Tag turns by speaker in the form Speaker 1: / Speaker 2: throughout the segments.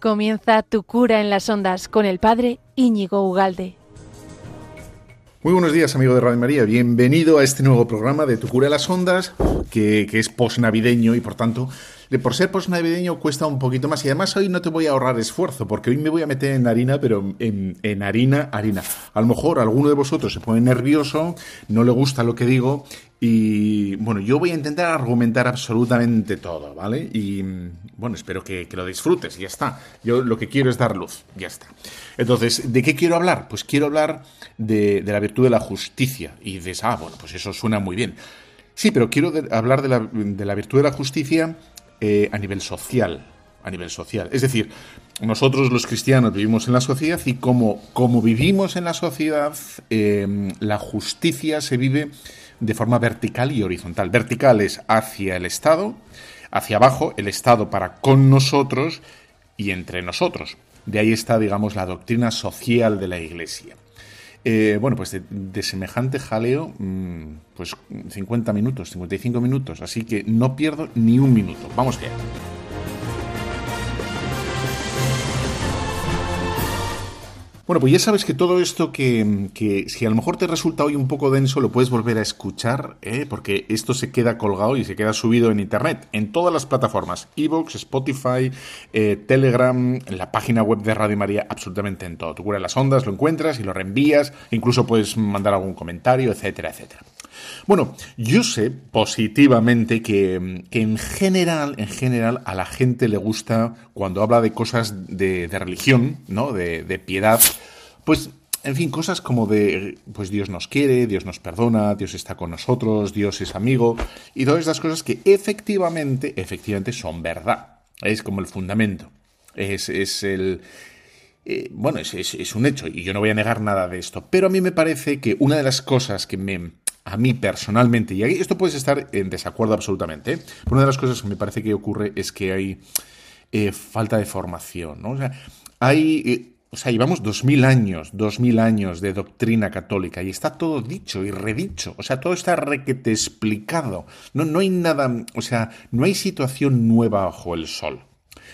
Speaker 1: Comienza tu cura en las ondas con el padre Íñigo Ugalde.
Speaker 2: Muy buenos días, amigo de Radio María. Bienvenido a este nuevo programa de Tu cura en las ondas, que, que es posnavideño y por tanto de por ser post navideño cuesta un poquito más. Y además hoy no te voy a ahorrar esfuerzo, porque hoy me voy a meter en harina, pero en, harina, harina. A lo mejor alguno de vosotros se pone nervioso, no le gusta lo que digo, y bueno, yo voy a intentar argumentar absolutamente todo, ¿vale? Y bueno, espero que, lo disfrutes, ya está. Yo lo que quiero es dar luz, ya está. Entonces, ¿de qué quiero hablar? Pues quiero hablar de, la virtud de la justicia. Y de ah, bueno, pues eso suena muy bien. Sí, pero quiero hablar de la, de la virtud de la justicia eh, a nivel social. A nivel social. Es decir, nosotros los cristianos vivimos en la sociedad y como, como vivimos en la sociedad, em, la justicia se vive de forma vertical y horizontal. Vertical es hacia el Estado, hacia abajo, el Estado para con nosotros y entre nosotros. De ahí está, digamos, la doctrina social de la Iglesia. Eh, bueno, pues de, semejante jaleo, mm, pues 50 minutos, 55 minutos, así que no pierdo ni un minuto. Vamos allá. Bueno, pues ya sabes que todo esto que, si a lo mejor te resulta hoy un poco denso, lo puedes volver a escuchar, ¿eh? porque esto se queda colgado y se queda subido en Internet, en todas las plataformas, Evox, Spotify, eh, Telegram, en la página web de Radio María, absolutamente en todo. Tú curas las ondas, lo encuentras y lo reenvías, incluso puedes mandar algún comentario, etcétera, etcétera. Bueno, yo sé positivamente que, en general, en general, a la gente le gusta cuando habla de cosas de, religión, ¿no? De, piedad, pues en fin, cosas como de, pues Dios nos quiere, Dios nos perdona, Dios está con nosotros, Dios es amigo, y todas estas cosas que efectivamente, efectivamente son verdad. Es como el fundamento. Es, es el... Eh, bueno, es, es, un hecho, y yo no voy a negar nada de esto, pero a mí me parece que una de las cosas que me, a mí personalmente, y esto puedes estar en desacuerdo absolutamente, ¿eh? una de las cosas que me parece que ocurre es que hay eh, falta de formación, ¿no? O sea, hay... Eh, o sea, llevamos dos mil años, dos mil años de doctrina católica y está todo dicho y redicho. O sea, todo está requete explicado. No, no hay nada, o sea, no hay situación nueva bajo el sol.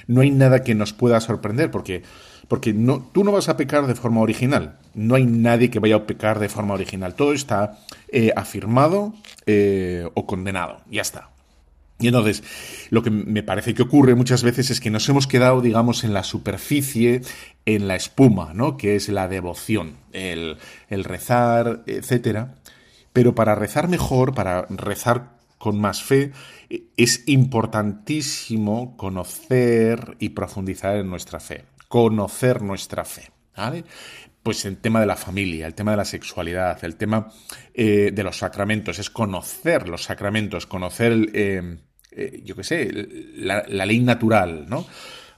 Speaker 2: No hay nada que nos pueda sorprender porque porque tú no vas a pecar de forma original. No hay nadie que vaya a pecar de forma original. Todo está eh, afirmado eh, o condenado. Ya está. Y entonces, lo que me parece que ocurre muchas veces es que nos hemos quedado, digamos, en la superficie, en la espuma, ¿no? Que es la devoción, el, el rezar, etcétera. Pero para rezar mejor, para rezar con más fe, es importantísimo conocer y profundizar en nuestra fe conocer nuestra fe. ¿vale? Pues el tema de la familia, el tema de la sexualidad, el tema eh, de los sacramentos, es conocer los sacramentos, conocer, eh, eh, yo qué sé, la, ley natural, ¿no?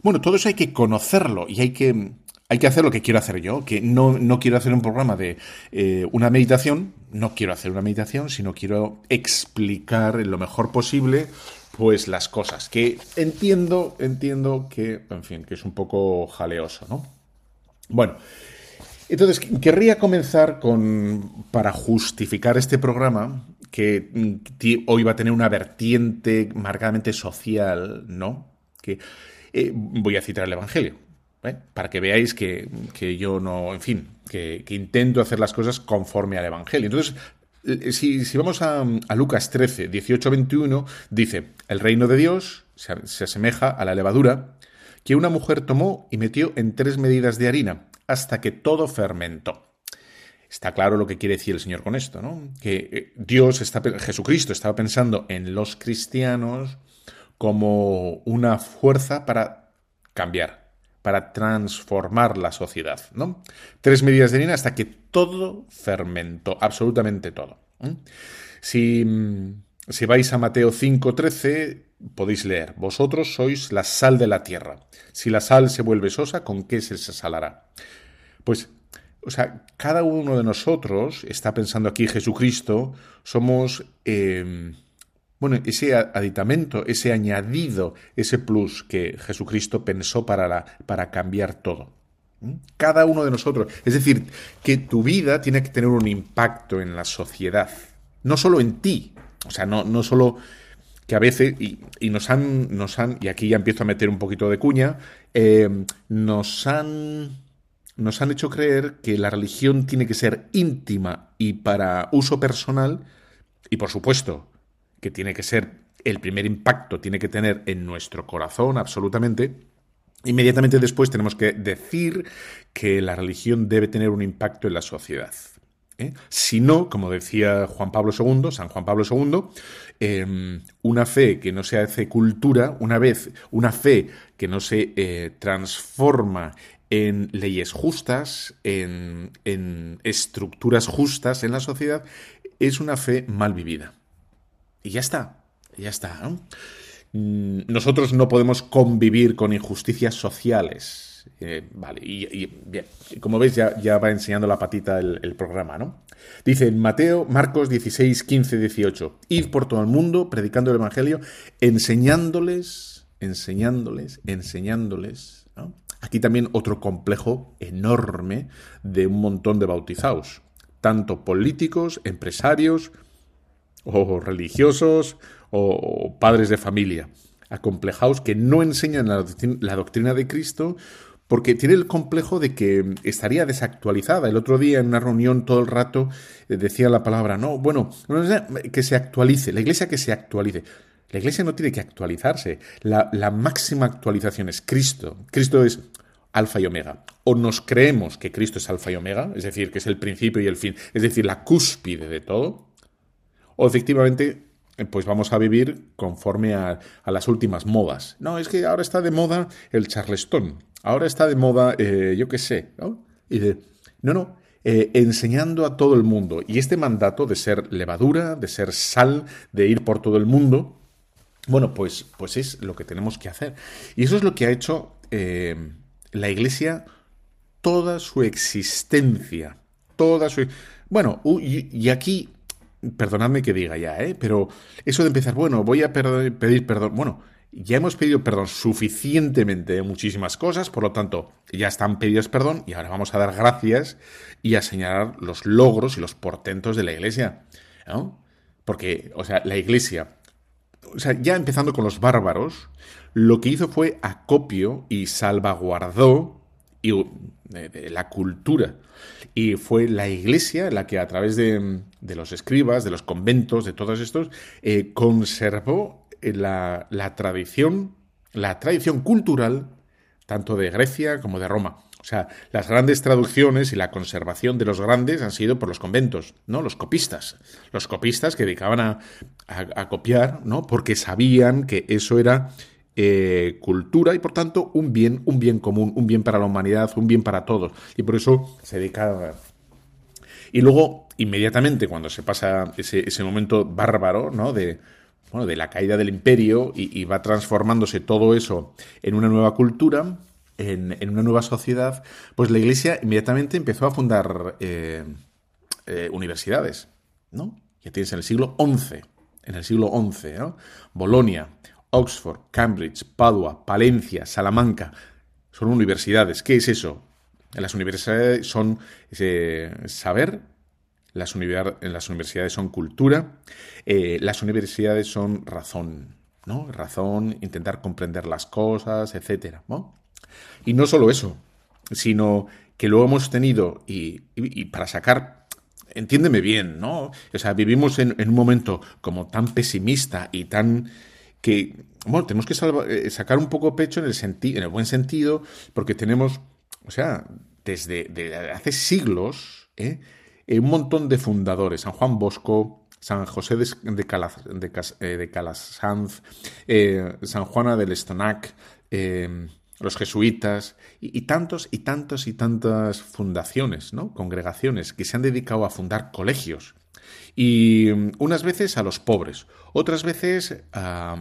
Speaker 2: Bueno, todo eso hay que conocerlo y hay que, hay que hacer lo que quiero hacer yo, que no, no quiero hacer un programa de una meditación, no quiero hacer una meditación, sino quiero explicar lo mejor posible pues las cosas, que entiendo, entiendo que, en fin, que es un poco jaleoso, ¿no? Bueno, entonces querría comenzar con, para justificar este programa, que hoy va a tener una vertiente marcadamente social, ¿no? Que eh, voy a citar el Evangelio, ¿eh? para que veáis que, yo no, en fin, que, que, intento hacer las cosas conforme al Evangelio. Entonces, eh, si, vamos a, Lucas 13, 18, 21, dice, el reino de Dios se, asemeja a la levadura que una mujer tomó y metió en tres medidas de harina hasta que todo fermentó. Está claro lo que quiere decir el Señor con esto, ¿no? Que eh, Dios, Jesucristo, estaba pensando en los cristianos como una fuerza para cambiar, para transformar la sociedad, ¿no? Tres medidas de harina hasta que todo fermentó, absolutamente todo. Si, si vais a Mateo 5:13, podéis leer, vosotros sois la sal de la tierra. Si la sal se vuelve sosa, ¿con qué se salará? Pues, o sea, cada uno de nosotros, está pensando aquí Jesucristo, somos... Eh, bueno, ese aditamento, ese añadido, ese plus que Jesucristo pensó para, para cambiar todo. Cada uno de nosotros. Es decir, que tu vida tiene que tener un impacto en la sociedad. No solo en ti. O sea, no, no solo que a veces, y, nos, han, nos han, y aquí ya empiezo a meter un poquito de cuña, eh, nos han nos han hecho creer que la religión tiene que ser íntima y para uso personal, y por supuesto que tiene que ser el primer impacto, tiene que tener en nuestro corazón absolutamente, inmediatamente después tenemos que decir que la religión debe tener un impacto en la sociedad. ¿eh? Si no, como decía Juan Pablo II, San Juan Pablo II, em, una fe que no se hace cultura, una vez, una fe que no se eh, transforma en leyes justas, en, estructuras justas en la sociedad, es una fe mal vivida. Y ya está, ya está. Nosotros no podemos convivir con injusticias sociales. Eh, vale, y, bien, como veis ya, ya, va enseñando la patita el, programa, ¿no? Dice en Mateo, Marcos 16, 15, 18, id por todo el mundo predicando el Evangelio, enseñándoles, enseñándoles, enseñándoles. Aquí también otro complejo enorme de un montón de bautizados, tanto políticos, empresarios o religiosos o padres de familia, acomplejados que no enseñan la doctrina, de Cristo porque tiene el complejo de que estaría desactualizada. El otro día en una reunión todo el rato eh, decía la palabra, no, bueno, que se actualice, la iglesia que se actualice. La iglesia no tiene que actualizarse. La, máxima actualización es Cristo. Cristo es alfa y omega. O nos creemos que Cristo es alfa y omega, es decir, que es el principio y el fin, es decir, la cúspide de todo, o efectivamente, pues vamos a vivir conforme a, las últimas modas. No, es que ahora está de moda el charleston, ahora está de moda, eh, yo qué sé, ¿no? Y de, no, no, eh, enseñando a todo el mundo. Y este mandato de ser levadura, de ser sal, de ir por todo el mundo, bueno, pues, pues es lo que tenemos que hacer. Y eso es lo que ha hecho eh, la Iglesia toda su existencia. Toda su. Bueno, y, aquí, perdonadme que diga ya, ¿eh? pero eso de empezar, bueno, voy a pedir perdón. Bueno, ya hemos pedido perdón suficientemente de muchísimas cosas, por lo tanto, ya están pedidas perdón y ahora vamos a dar gracias y a señalar los logros y los portentos de la Iglesia. ¿no? Porque, o sea, la Iglesia o sea, ya empezando con los bárbaros, lo que hizo fue acopio y salvaguardó la cultura. Y fue la iglesia la que a través de, los escribas, de los conventos, de todos estos, eh, conservó la, la tradición, la tradición cultural, tanto de Grecia como de Roma. O sea, las grandes traducciones y la conservación de los grandes han sido por los conventos, ¿no? Los copistas. Los copistas que dedicaban a, copiar, ¿no? Porque sabían que eso era eh, cultura y por tanto un bien, un bien común, un bien para la humanidad, un bien para todos. Y por eso se dedicaban. Y luego, inmediatamente, cuando se pasa ese, momento bárbaro, ¿no? De, bueno, de la caída del imperio y va transformándose todo eso en una nueva cultura, en, una nueva sociedad, pues la Iglesia inmediatamente empezó a fundar eh, eh, universidades, ¿no? Ya tienes en el siglo XI, en el siglo XI. Bolonia, Oxford, Cambridge, Padua, Palencia, Salamanca, son universidades. ¿Qué es eso? Las universidades son eh, saber, las, universidades son cultura, las universidades son razón, ¿no? Razón, intentar comprender las cosas, etcétera. Y no solo eso, sino que luego hemos tenido, y, para sacar, entiéndeme bien, ¿no? O sea, vivimos en, un momento como tan pesimista y tan que, bueno, tenemos que eh, sacar un poco pecho en el, en el buen sentido, porque tenemos, o sea, desde, hace siglos, ¿eh? un montón de fundadores, San Juan Bosco, San José de, de, eh, Calasanz, San Juana del Estonac, los jesuitas y, tantos y tantos y tantas fundaciones, ¿no? congregaciones que se han dedicado a fundar colegios. Y mm, unas veces a los pobres, otras veces a,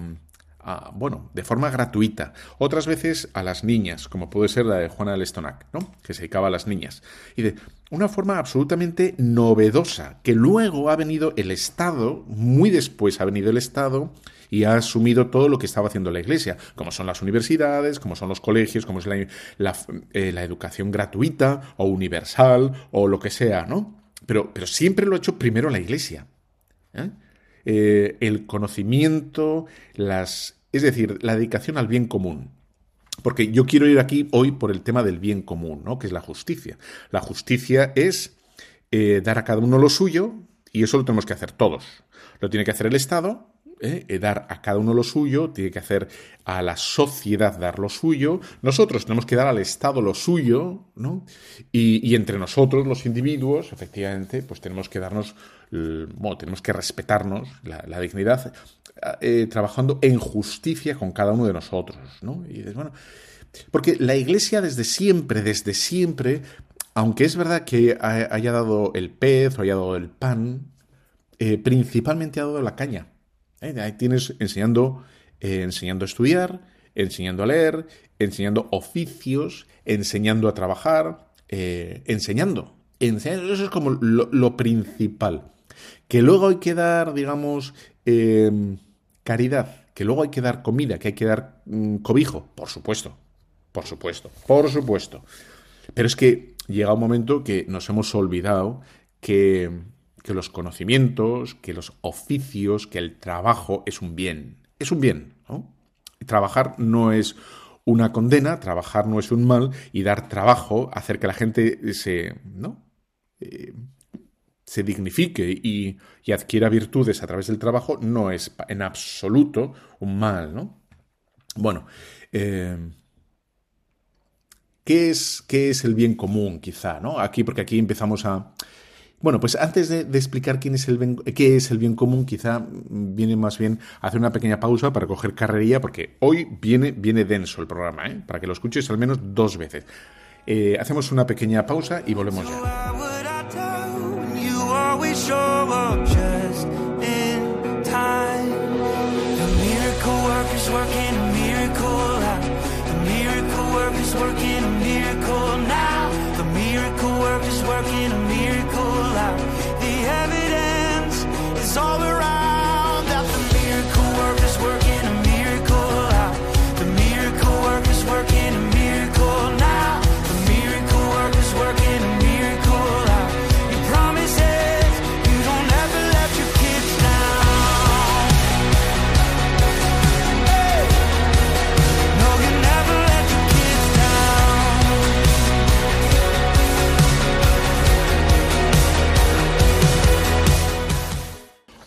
Speaker 2: bueno, de forma gratuita, otras veces a las niñas, como puede ser la de Juana de Lestonac, ¿no? que se dedicaba a las niñas. Y de una forma absolutamente novedosa, que luego ha venido el Estado, muy después ha venido el Estado, y ha asumido todo lo que estaba haciendo la Iglesia, como son las universidades, como son los colegios, como es la, eh, educación gratuita o universal o lo que sea, ¿no? Pero, pero siempre lo ha hecho primero la Iglesia. ¿eh? eh, el conocimiento, las, es decir, la dedicación al bien común. Porque yo quiero ir aquí hoy por el tema del bien común, ¿no? que es la justicia. La justicia es eh, dar a cada uno lo suyo y eso lo tenemos que hacer todos. Lo tiene que hacer el Estado, ¿eh? Eh, dar a cada uno lo suyo, tiene que hacer a la sociedad dar lo suyo, nosotros tenemos que dar al Estado lo suyo, ¿no? Y, entre nosotros, los individuos, efectivamente, pues tenemos que darnos, bueno, tenemos que respetarnos la, dignidad, eh, trabajando en justicia con cada uno de nosotros, ¿no? Y bueno, porque la Iglesia desde siempre, desde siempre, aunque es verdad que haya dado el pez o haya dado el pan, principalmente ha dado la caña. ¿Eh? Ahí tienes enseñando, eh, enseñando a estudiar, enseñando a leer, enseñando oficios, enseñando a trabajar, eh, enseñando. enseñando. Eso es como lo, principal. Que luego hay que dar, digamos, caridad, que luego hay que dar comida, que hay que dar mm, cobijo, por supuesto, por supuesto, por supuesto. Pero es que llega un momento que nos hemos olvidado que que los conocimientos, que los oficios, que el trabajo es un bien. Es un bien. ¿no? Trabajar no es una condena, trabajar no es un mal y dar trabajo, hacer que la gente se, ¿no? Eh, se dignifique y, adquiera virtudes a través del trabajo no es en absoluto un mal, ¿no? Bueno, eh, ¿qué, es, ¿qué es el bien común quizá, ¿no? Aquí, porque aquí empezamos a, bueno, pues antes de, explicar quién es el qué es el bien común, quizá viene más bien hacer una pequeña pausa para coger carrería, porque hoy viene, viene denso el programa, ¿eh? para que lo escuches al menos dos veces. Eh, hacemos una pequeña pausa y volvemos ya.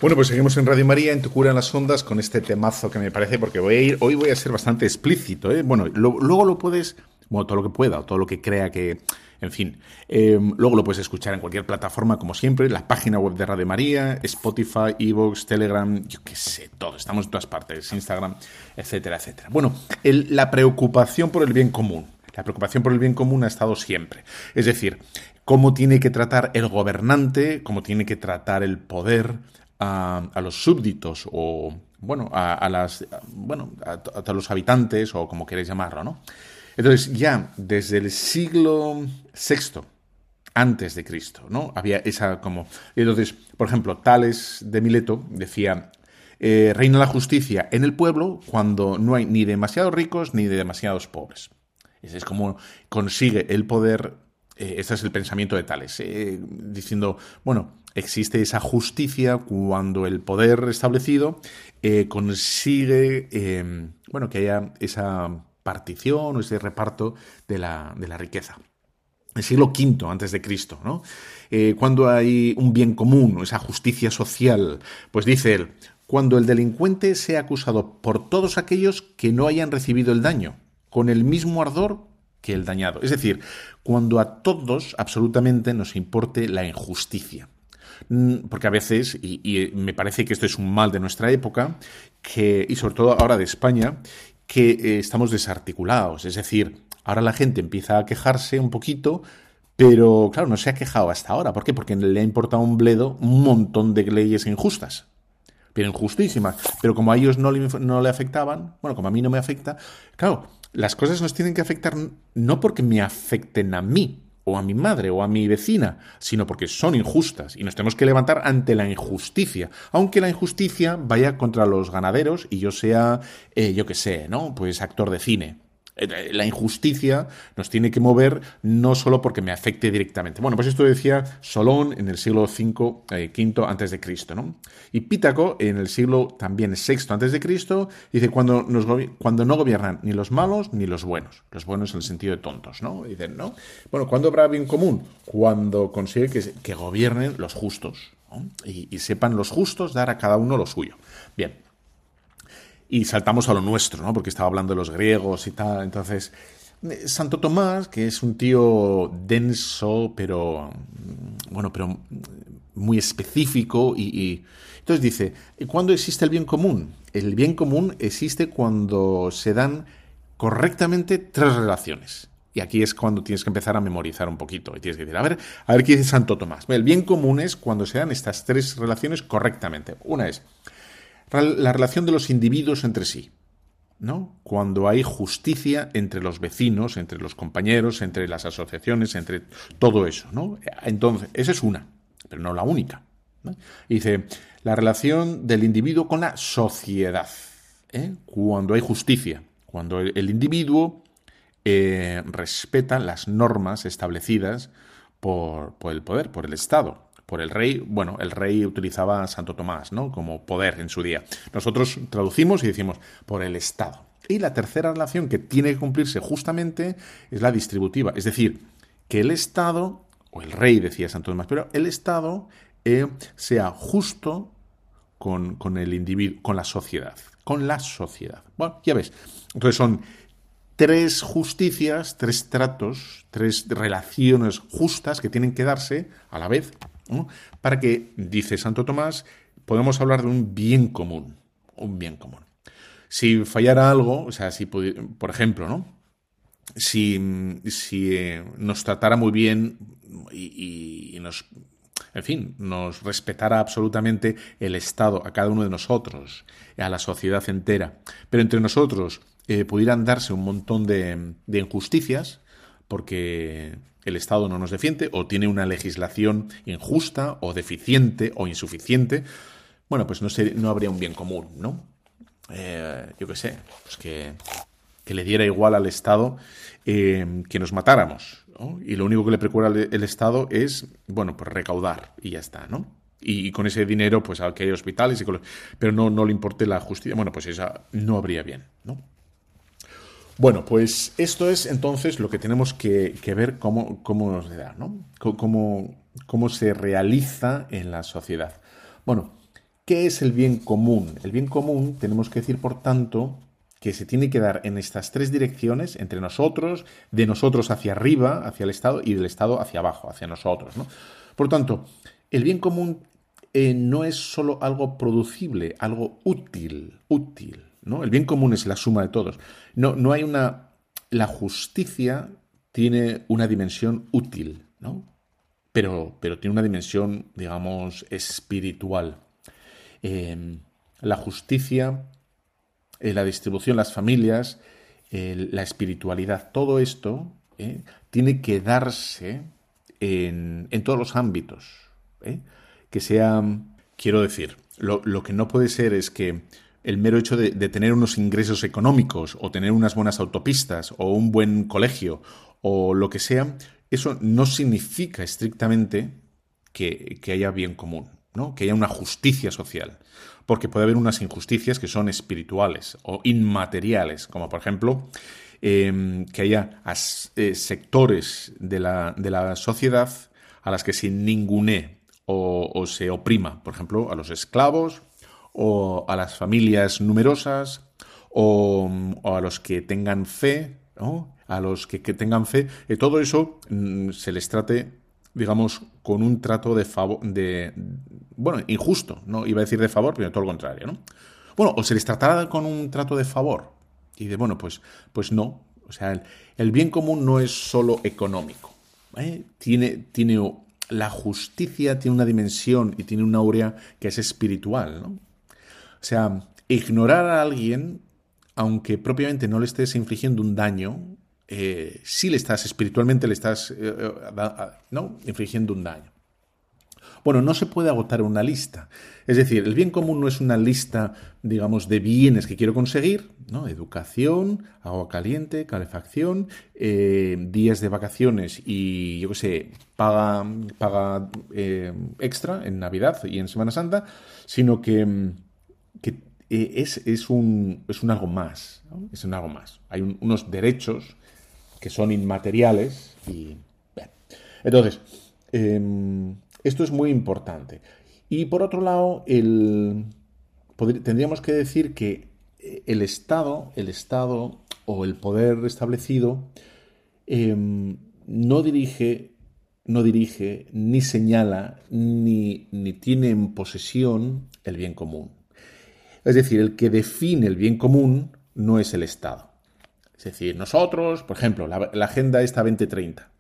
Speaker 2: Bueno, pues seguimos en Radio María, en Tu Cura en las Ondas, con este temazo que me parece, porque voy a ir, hoy voy a ser bastante explícito, ¿eh? Bueno, luego lo puedes, bueno, todo lo que pueda, o todo lo que crea que, en fin, em, luego lo puedes escuchar en cualquier plataforma, como siempre, la página web de Radio María, Spotify, Evox, Telegram, yo qué sé, todo, estamos en todas partes, Instagram, etcétera, etcétera. Bueno, la preocupación por el bien común. La preocupación por el bien común ha estado siempre. Es decir, cómo tiene que tratar el gobernante, cómo tiene que tratar el poder, a, los súbditos o, bueno, a, las, bueno, a, los habitantes o como queréis llamarlo, ¿no? Entonces, ya desde el siglo VI antes de Cristo, ¿no? Había esa como... Entonces, por ejemplo, Tales de Mileto decía, eh, reina la justicia en el pueblo cuando no hay ni demasiados ricos ni de demasiados pobres. Ese es como consigue el poder, eh, ese es el pensamiento de Tales, eh, diciendo, bueno, existe esa justicia cuando el poder establecido eh, consigue em, bueno, que haya esa partición o ese reparto de la, de la riqueza. El siglo V antes de Cristo, ¿no? Eh, cuando hay un bien común, esa justicia social, pues dice él, cuando el delincuente sea acusado por todos aquellos que no hayan recibido el daño, con el mismo ardor que el dañado. Es decir, cuando a todos absolutamente nos importe la injusticia. Mm, porque a veces, y, me parece que esto es un mal de nuestra época, que, y sobre todo ahora de España, que eh, estamos desarticulados. Es decir, ahora la gente empieza a quejarse un poquito, pero claro, no se ha quejado hasta ahora. ¿Por qué? Porque le ha importado un bledo un montón de leyes injustas. Pero injustísimas. Pero como a ellos no le, no le afectaban, bueno, como a mí no me afecta, claro, las cosas nos tienen que afectar no porque me afecten a mí, o a mi madre o a mi vecina, sino porque son injustas y nos tenemos que levantar ante la injusticia, aunque la injusticia vaya contra los ganaderos y yo sea, eh, yo qué sé, ¿no? Pues actor de cine. Eh, la injusticia nos tiene que mover no solo porque me afecte directamente. Bueno, pues esto decía Solón en el siglo V, eh, antes de Cristo, ¿no? Y Pítaco en el siglo también VI antes de Cristo dice cuando, cuando no gobiernan ni los malos ni los buenos. Los buenos en el sentido de tontos, ¿no? Dicen, ¿no? Bueno, ¿cuándo habrá bien común? Cuando consigue que, que gobiernen los justos y, y sepan los justos dar a cada uno lo suyo. Bien, y saltamos a lo nuestro, ¿no? Porque estaba hablando de los griegos y tal. Entonces, eh, Santo Tomás, que es un tío denso, pero mm, bueno, pero muy específico y, entonces dice, ¿cuándo existe el bien común? El bien común existe cuando se dan correctamente tres relaciones. Y aquí es cuando tienes que empezar a memorizar un poquito. Y tienes que decir, a ver, a ver qué dice Santo Tomás. El bien común es cuando se dan estas tres relaciones correctamente. Una es la relación de los individuos entre sí. ¿no? Cuando hay justicia entre los vecinos, entre los compañeros, entre las asociaciones, entre todo eso, ¿no? Entonces, esa es una, pero no la única. dice, la relación del individuo con la sociedad. ¿eh? Cuando hay justicia, cuando el, individuo eh, respeta las normas establecidas por el poder, por el Estado por el rey, bueno, el rey utilizaba a Santo Tomás, ¿no? Como poder en su día. Nosotros traducimos y decimos por el Estado. Y la tercera relación que tiene que cumplirse justamente es la distributiva, es decir, que el Estado, o el rey decía Santo Tomás, pero el Estado eh, sea justo con, con el individuo, con la sociedad, con la sociedad. Bueno, ya ves, entonces son tres justicias, tres tratos, tres relaciones justas que tienen que darse a la vez para que, dice Santo Tomás, podemos hablar de un bien común, un bien común. Si fallara algo, o sea, si, por ejemplo, ¿no? Si, eh, nos tratara muy bien y, nos, en fin, nos respetara absolutamente el Estado, a cada uno de nosotros, a la sociedad entera, pero entre nosotros eh, pudieran darse un montón de injusticias, porque el Estado no nos defiende o tiene una legislación injusta o deficiente o insuficiente, bueno, pues no, no habría un bien común, ¿no? Eh, yo qué sé, pues que, le diera igual al Estado eh, que nos matáramos. Y lo único que le preocupa el Estado es, bueno, pues recaudar y ya está, ¿no? Y, con ese dinero, pues que hay hospitales, y pero no, no le importe la justicia. Bueno, pues esa no habría bien, ¿no? Bueno, pues esto es entonces lo que tenemos que, ver cómo, cómo nos da, ¿no? Cómo, cómo se realiza en la sociedad. Bueno, ¿qué es el bien común? El bien común tenemos que decir, por tanto, que se tiene que dar en estas tres direcciones, entre nosotros, de nosotros hacia arriba, hacia el Estado, y del Estado hacia abajo, hacia nosotros. ¿no? Por tanto, el bien común eh, no es solo algo producible, algo útil, útil. El bien común es la suma de todos. No, no hay una. La justicia tiene una dimensión útil, ¿no? Pero, pero tiene una dimensión, digamos, espiritual. Em, la justicia, eh, la distribución, las familias, la espiritualidad, todo esto ¿eh? tiene que darse en, todos los ámbitos. ¿eh? Que sea, quiero decir, lo que no puede ser es que el mero hecho de, tener unos ingresos económicos o tener unas buenas autopistas o un buen colegio o lo que sea, eso no significa estrictamente que, haya bien común, ¿no? que haya una justicia social. Porque puede haber unas injusticias que son espirituales o inmateriales, como por ejemplo em, que haya eh, sectores de la, sociedad a las que se ningune o, o se oprima, por ejemplo, a los esclavos o a las familias numerosas o, a los que tengan fe, a los que, tengan fe, y todo eso mm, se les trate, digamos, con un trato de favor, de, bueno, injusto, no iba a decir de favor, pero todo lo contrario, ¿no? Bueno, o se les tratará con un trato de favor. Y de, bueno, pues, pues no. O sea, el, bien común no es solo económico. ¿eh? Tiene, tiene la justicia tiene una dimensión y tiene una aurea que es espiritual, ¿no? O sea, ignorar a alguien, aunque propiamente no le estés infligiendo un daño, eh, sí le estás, espiritualmente le estás, eh, eh, ¿no? Infligiendo un daño. Bueno, no se puede agotar una lista. Es decir, el bien común no es una lista, digamos, de bienes que quiero conseguir, ¿no? Educación, agua caliente, calefacción, eh, días de vacaciones y, yo qué sé, paga, paga extra en Navidad y en Semana Santa, sino que, eh, es, un, es un algo más, es un algo más. Hay unos derechos que son inmateriales y... Entonces, em, esto es muy importante. Y por otro lado, el, tendríamos que decir que eh, el Estado, el Estado o el poder establecido em, no dirige, no dirige, ni señala, ni, ni tiene en posesión el bien común. Es decir, el que define el bien común no es el Estado. Es decir, nosotros, por ejemplo, la, Agenda esta 2030,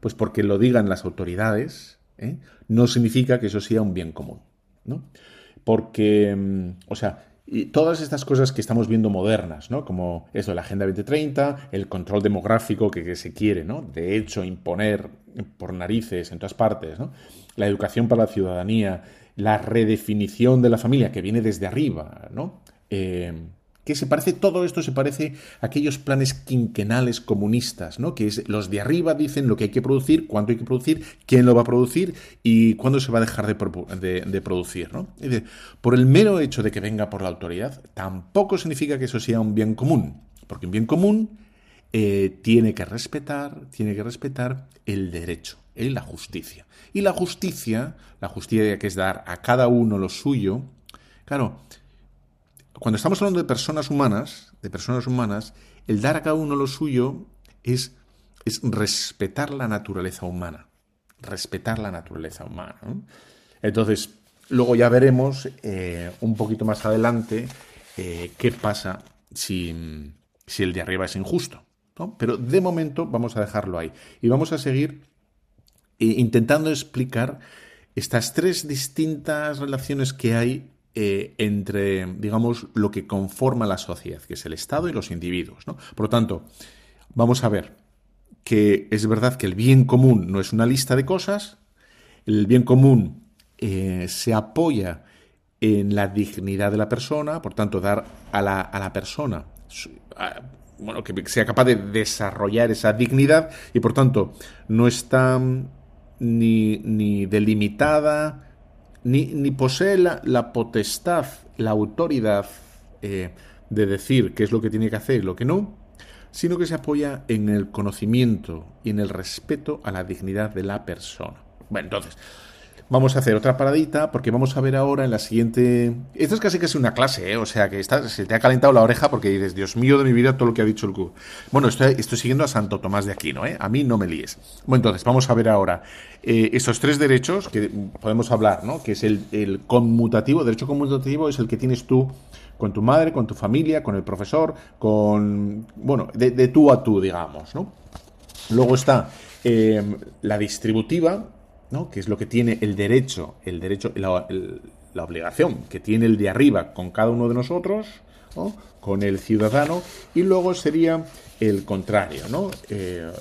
Speaker 2: pues porque lo digan las autoridades, ¿eh? no significa que eso sea un bien común. ¿no? Porque, mm, o sea, y todas estas cosas que estamos viendo modernas, ¿no? Como eso, la Agenda 2030, el control demográfico que, se quiere, ¿no? De hecho, imponer por narices en todas partes, ¿no? La educación para la ciudadanía, la redefinición de la familia que viene desde arriba, ¿no? Eh, que se parece, todo esto se parece a aquellos planes quinquenales comunistas, ¿no? Que es, los de arriba dicen lo que hay que producir, cuánto hay que producir, quién lo va a producir y cuándo se va a dejar de, producir, ¿no? por el mero hecho de que venga por la autoridad, tampoco significa que eso sea un bien común, porque un bien común eh, tiene que respetar, tiene que respetar el derecho, y la justicia. Y la justicia, la justicia que es dar a cada uno lo suyo, claro, cuando estamos hablando de personas humanas, de personas humanas, el dar a cada uno lo suyo es, es respetar la naturaleza humana. Respetar la naturaleza humana. Entonces, luego ya veremos eh, un poquito más adelante eh, qué pasa si, si, el de arriba es injusto. Pero de momento vamos a dejarlo ahí. Y vamos a seguir eh, intentando explicar estas tres distintas relaciones que hay eh, entre, digamos, lo que conforma la sociedad, que es el Estado y los individuos. ¿no? Por lo tanto, vamos a ver que es verdad que el bien común no es una lista de cosas, el bien común eh, se apoya en la dignidad de la persona, por tanto, dar a la, a la persona bueno, que sea capaz de desarrollar esa dignidad y por tanto no está ni, ni delimitada ni, posee la, potestad, la autoridad eh, de decir qué es lo que tiene que hacer y lo que no, sino que se apoya en el conocimiento y en el respeto a la dignidad de la persona. Bueno, entonces, Vamos a hacer otra paradita porque vamos a ver ahora en la siguiente... Esto es casi casi una clase, ¿eh? O sea, que se te ha calentado la oreja porque dices, Dios mío de mi vida, todo lo que ha dicho el cubo. Bueno, estoy, estoy siguiendo a Santo Tomás de Aquino, ¿eh? A mí no me líes. Bueno, entonces, vamos a ver ahora eh, estos tres derechos que podemos hablar, ¿no? Que es el, el conmutativo. Derecho conmutativo es el que tienes tú con tu madre, con tu familia, con el profesor, con... Bueno, de, tú a tú, digamos, ¿no? Luego está eh, la distributiva, que es lo que tiene el derecho, el derecho, la, la obligación que tiene el de arriba con cada uno de nosotros, con el ciudadano, y luego sería el contrario, ¿no? Eh,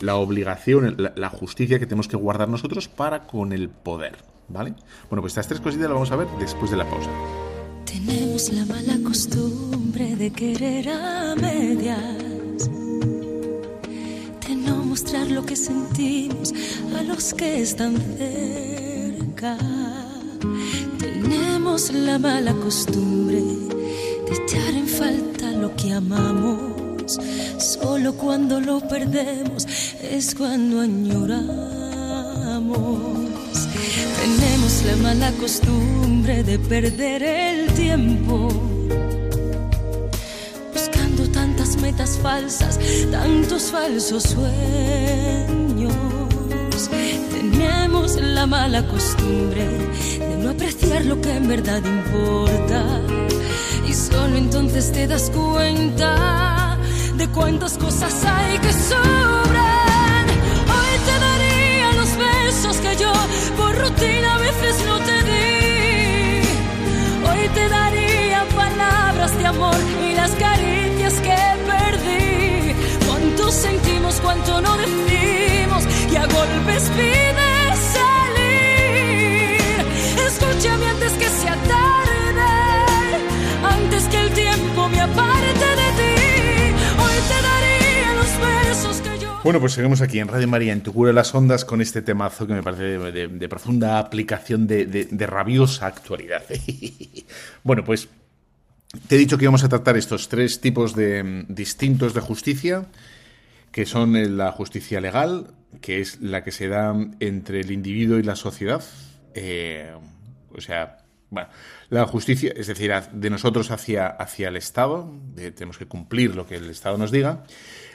Speaker 2: la obligación, la, justicia que tenemos que guardar nosotros para con el poder, ¿vale? Bueno, pues estas tres cositas las vamos a ver después de la pausa.
Speaker 3: Tenemos la mala costumbre de querer a medias no mostrar lo que sentimos a los que están cerca. Tenemos la mala costumbre de echar en falta lo que amamos. Solo cuando lo perdemos es cuando añoramos. Tenemos la mala costumbre de perder el tiempo metas falsas, tantos falsos sueños. Tenemos la mala costumbre de no apreciar lo que en verdad importa. Y solo entonces te das cuenta de cuántas cosas hay que sobran. no decimos y a golpes pide salir. Escúchame antes que sea tarde, antes que el tiempo me aparte de ti. Hoy te daría los versos que yo.
Speaker 2: Bueno, pues seguimos aquí en Radio María, en Tu Cura las Ondas, con este temazo que me parece de, de, de profunda aplicación de, de rabiosa actualidad. bueno, pues. Te he dicho que íbamos a tratar estos tres tipos de mm, distintos de justicia que son la justicia legal, que es la que se da entre el individuo y la sociedad. Eh, o sea, la justicia, es decir, de nosotros hacia, hacia el Estado, tenemos que cumplir lo que el Estado nos diga.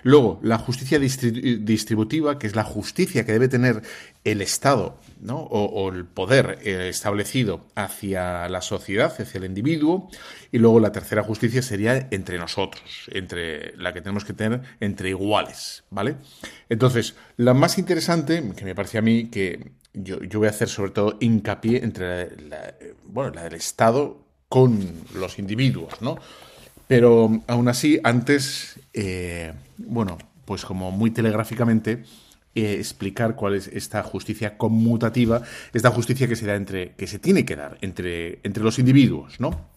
Speaker 2: Luego, la justicia distributiva, que es la justicia que debe tener el Estado ¿no? o, el poder eh, establecido hacia la sociedad, hacia el individuo. Y luego la tercera justicia sería entre nosotros, entre la que tenemos que tener entre iguales. ¿vale? Entonces, la más interesante, que me parece a mí que yo, voy a hacer sobre todo hincapié entre la, bueno, la del Estado con los individuos, ¿no? Pero aún así, antes, eh, bueno, pues como muy telegráficamente, eh, explicar cuál es esta justicia conmutativa, esta justicia que se da entre, que se tiene que dar entre, entre los individuos, ¿no?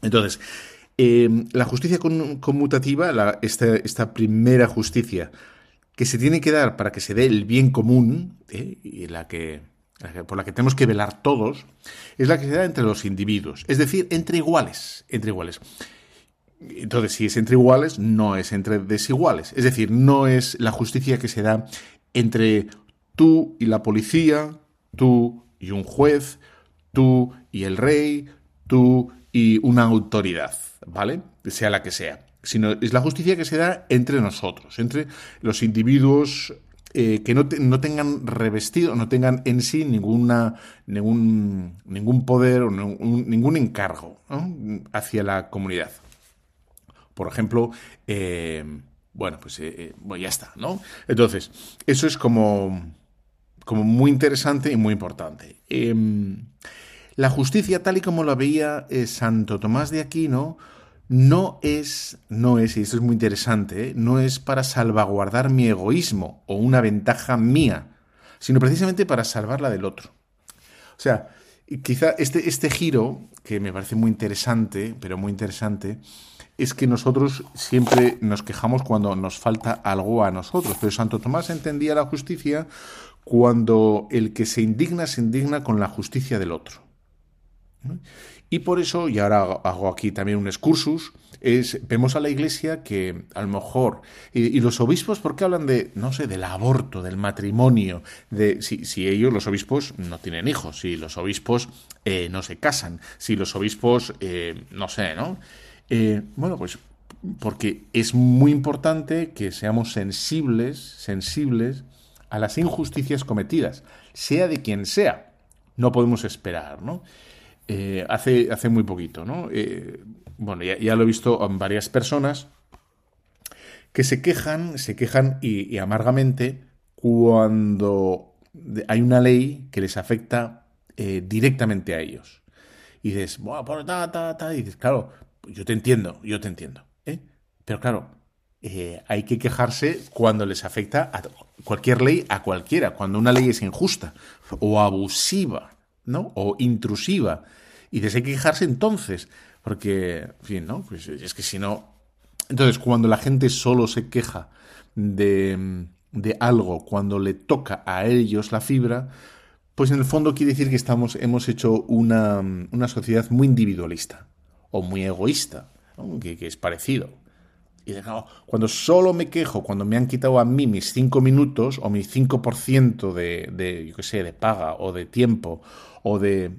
Speaker 2: Entonces, eh, la justicia conmutativa, esta, esta, primera justicia que se tiene que dar para que se dé el bien común, y la que, por la que tenemos que velar todos, es la que se da entre los individuos, es decir, entre iguales, entre iguales. Entonces, si es entre iguales, no es entre desiguales. Es decir, no es la justicia que se da entre tú y la policía, tú y un juez, tú y el rey, tú y una autoridad, ¿vale? Sea la que sea. Sino es la justicia que se da entre nosotros, entre los individuos eh, que no, tengan revestido, no tengan en sí ninguna, ningún, ningún poder o ningún encargo hacia la comunidad. Por ejemplo, eh, bueno, pues eh, eh, ya está, ¿no? Entonces, eso es como, como muy interesante y muy importante. Em, la justicia, tal y como la veía Santo Tomás de Aquino, no es, no es, y esto es muy interesante, no es para salvaguardar mi egoísmo o una ventaja mía, sino precisamente para salvarla del otro. O sea, quizá este, este giro, que me parece muy interesante, pero muy interesante, es que nosotros siempre nos quejamos cuando nos falta algo a nosotros, pero Santo Tomás entendía la justicia cuando el que se indigna se indigna con la justicia del otro. Y por eso, y ahora hago aquí también un excursus, es, vemos a la iglesia que a lo mejor, y, los obispos, ¿por qué hablan de, no sé, del aborto, del matrimonio? De, si, si ellos, los obispos, no tienen hijos, si los obispos eh, no se casan, si los obispos, eh, no sé, ¿no? Eh, bueno, pues porque es muy importante que seamos sensibles, sensibles a las injusticias cometidas, sea de quien sea. No podemos esperar, ¿no? Eh, hace, hace muy poquito, ¿no? Eh, bueno, ya, lo he visto en varias personas que se quejan, se quejan y, amargamente cuando hay una ley que les afecta directamente a ellos. Y dices, bueno, por ta, ta, ta, y dices, claro, yo te entiendo, yo te entiendo. ¿eh? Pero claro, eh, hay que quejarse cuando les afecta a cualquier ley, a cualquiera, cuando una ley es injusta o abusiva, ¿no? O intrusiva. Y dices, hay que quejarse entonces, porque, en fin, ¿no? Pues es que si no... Entonces, cuando la gente solo se queja de, de algo, cuando le toca a ellos la fibra, pues en el fondo quiere decir que estamos, hemos hecho una, una sociedad muy individualista o muy egoísta, que, es parecido. Y cuando solo me quejo, cuando me han quitado a mí mis cinco minutos o mi 5% de, de, yo qué sé, de paga o de tiempo o de...